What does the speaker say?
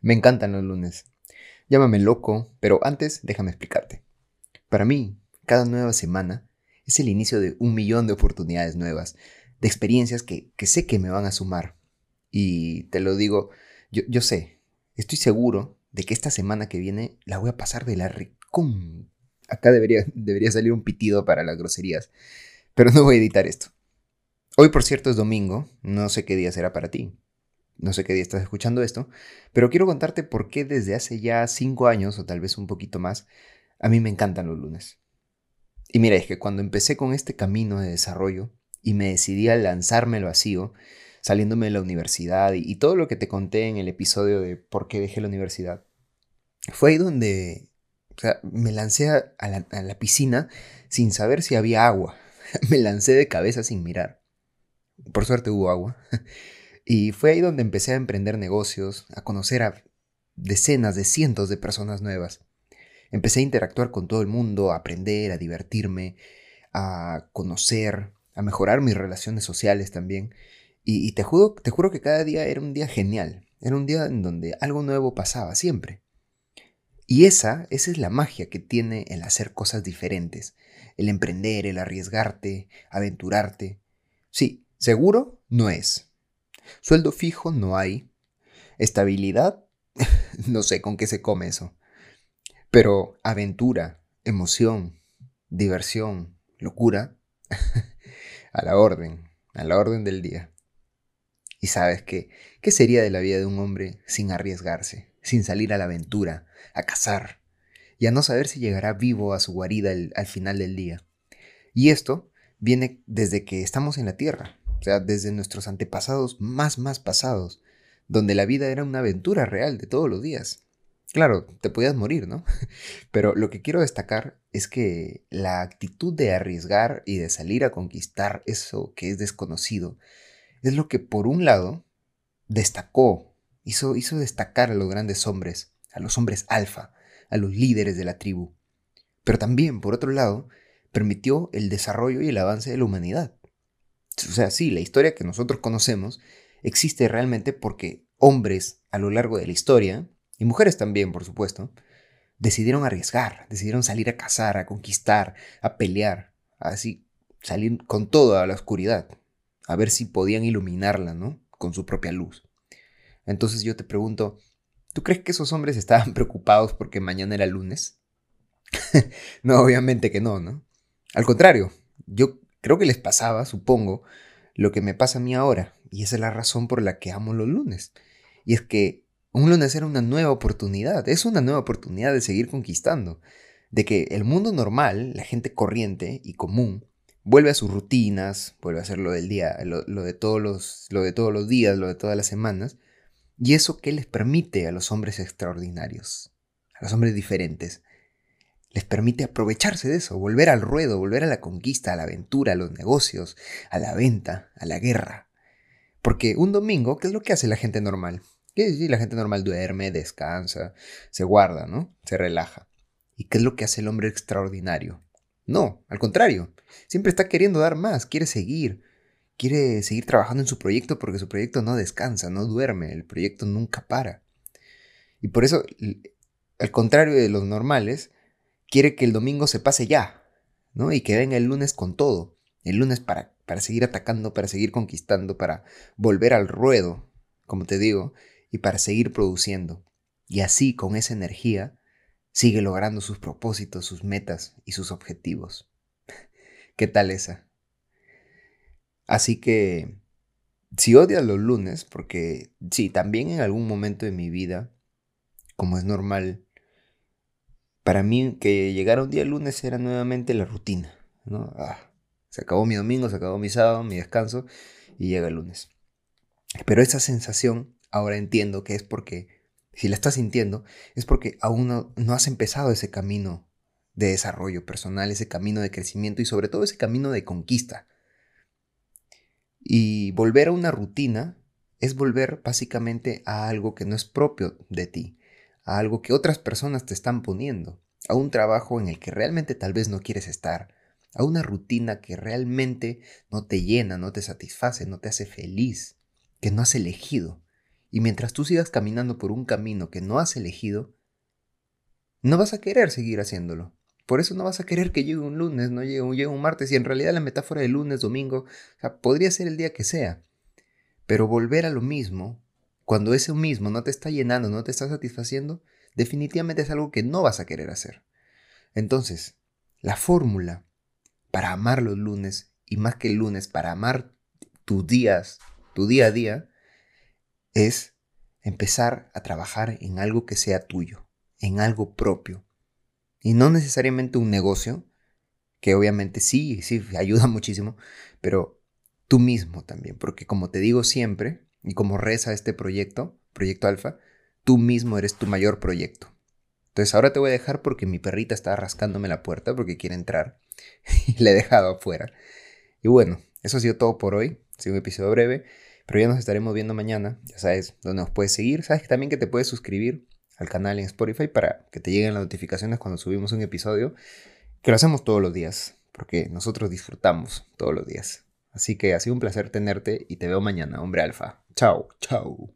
Me encantan los lunes. Llámame loco, pero antes déjame explicarte. Para mí, cada nueva semana es el inicio de un millón de oportunidades nuevas, de experiencias que, sé que me van a sumar. Y te lo digo, yo, yo, sé, estoy seguro de que esta semana que viene la voy a pasar de la ricón. Acá debería, debería salir un pitido para las groserías, pero no voy a editar esto. Hoy, por cierto, es domingo, no sé qué día será para ti. No sé qué día estás escuchando esto, pero quiero contarte por qué desde hace ya cinco años, o tal vez un poquito más, a mí me encantan los lunes. Y mira, es que cuando empecé con este camino de desarrollo y me decidí a lanzarme al vacío, saliéndome de la universidad y, todo lo que te conté en el episodio de por qué dejé la universidad, fue ahí donde me lancé a, la, piscina sin saber si había agua. me lancé de cabeza sin mirar. Por suerte hubo agua. y fue ahí donde empecé a emprender negocios, a conocer a decenas de cientos de personas nuevas. Empecé a interactuar con todo el mundo, a aprender, a divertirme, a conocer, a mejorar mis relaciones sociales también. Y, te, juro, te juro que cada día era un día genial. Era un día en donde algo nuevo pasaba, siempre. Y esa, esa es la magia que tiene el hacer cosas diferentes. El emprender, el arriesgarte, aventurarte. Sí, seguro no es. Sueldo fijo no hay. Estabilidad, no sé con qué se come eso. Pero aventura, emoción, diversión, locura, a la orden, a la orden del día. Y sabes qué, ¿qué sería de la vida de un hombre sin arriesgarse, sin salir a la aventura, a cazar, y a no saber si llegará vivo a su guarida al final del día? Y esto viene desde que estamos en la Tierra, o sea, desde nuestros antepasados más, más pasados, donde la vida era una aventura real de todos los días. Claro, te podías morir, ¿no? Pero lo que quiero destacar es que la actitud de arriesgar y de salir a conquistar eso que es desconocido es lo que por un lado destacó, hizo, hizo destacar a los grandes hombres, a los hombres alfa, a los líderes de la tribu. Pero también, por otro lado, permitió el desarrollo y el avance de la humanidad. O sea, sí, la historia que nosotros conocemos existe realmente porque hombres a lo largo de la historia y mujeres también, por supuesto, decidieron arriesgar, decidieron salir a cazar, a conquistar, a pelear, así salir con toda la oscuridad, a ver si podían iluminarla, ¿no? Con su propia luz. Entonces yo te pregunto, ¿tú crees que esos hombres estaban preocupados porque mañana era lunes? no, obviamente que no, ¿no? Al contrario, yo creo que les pasaba, supongo, lo que me pasa a mí ahora, y esa es la razón por la que amo los lunes. Y es que un lunes era una nueva oportunidad, es una nueva oportunidad de seguir conquistando, de que el mundo normal, la gente corriente y común, vuelve a sus rutinas, vuelve a hacer lo del día, lo, de todos los, lo de todos los días, lo de todas las semanas, y eso que les permite a los hombres extraordinarios, a los hombres diferentes, les permite aprovecharse de eso, volver al ruedo, volver a la conquista, a la aventura, a los negocios, a la venta, a la guerra. Porque un domingo, ¿qué es lo que hace la gente normal? Sí, la gente normal duerme, descansa, se guarda, ¿no? Se relaja. ¿Y qué es lo que hace el hombre extraordinario? No, al contrario, siempre está queriendo dar más, quiere seguir, quiere seguir trabajando en su proyecto porque su proyecto no descansa, no duerme, el proyecto nunca para. Y por eso, al contrario de los normales, quiere que el domingo se pase ya, ¿no? Y que venga el lunes con todo, el lunes para, para seguir atacando, para seguir conquistando, para volver al ruedo, como te digo, y para seguir produciendo. y así con esa energía sigue logrando sus propósitos, sus metas y sus objetivos. ¿Qué tal esa? Así que si odias los lunes, porque sí, también en algún momento de mi vida, como es normal, para mí que llegar un día lunes era nuevamente la rutina, ¿no? Ah, se acabó mi domingo, se acabó mi sábado, mi descanso y llega el lunes. Pero esa sensación ahora entiendo que es porque, si la estás sintiendo, es porque aún no, no has empezado ese camino de desarrollo personal, ese camino de crecimiento y sobre todo ese camino de conquista. Y volver a una rutina es volver básicamente a algo que no es propio de ti, a algo que otras personas te están poniendo, a un trabajo en el que realmente tal vez no quieres estar, a una rutina que realmente no te llena, no te satisface, no te hace feliz, que no has elegido. Y mientras tú sigas caminando por un camino que no has elegido, no vas a querer seguir haciéndolo. Por eso no vas a querer que llegue un lunes, no llegue, un martes, y en realidad la metáfora de lunes, domingo, podría ser el día que sea. Pero volver a lo mismo, cuando ese mismo no te está llenando, no te está satisfaciendo, definitivamente es algo que no vas a querer hacer. Entonces, la fórmula para amar los lunes, y más que el lunes, para amar tus días, tu día a día, es empezar a trabajar en algo que sea tuyo, en algo propio, y no necesariamente un negocio, que obviamente sí, sí, ayuda muchísimo, pero tú mismo también, porque como te digo siempre, y como reza este proyecto, Proyecto Alfa, tú mismo eres tu mayor proyecto. Entonces ahora te voy a dejar porque mi perrita está rascándome la puerta porque quiere entrar y le he dejado afuera. Y bueno, eso ha sido todo por hoy. Ha sido un episodio breve, pero ya nos estaremos viendo mañana. Ya sabes dónde nos puedes seguir. Sabes también que te puedes suscribir al canal en Spotify para que te lleguen las notificaciones cuando subimos un episodio, que lo hacemos todos los días, porque nosotros disfrutamos todos los días. Así que ha sido un placer tenerte y te veo mañana, hombre alfa. Chao, chao.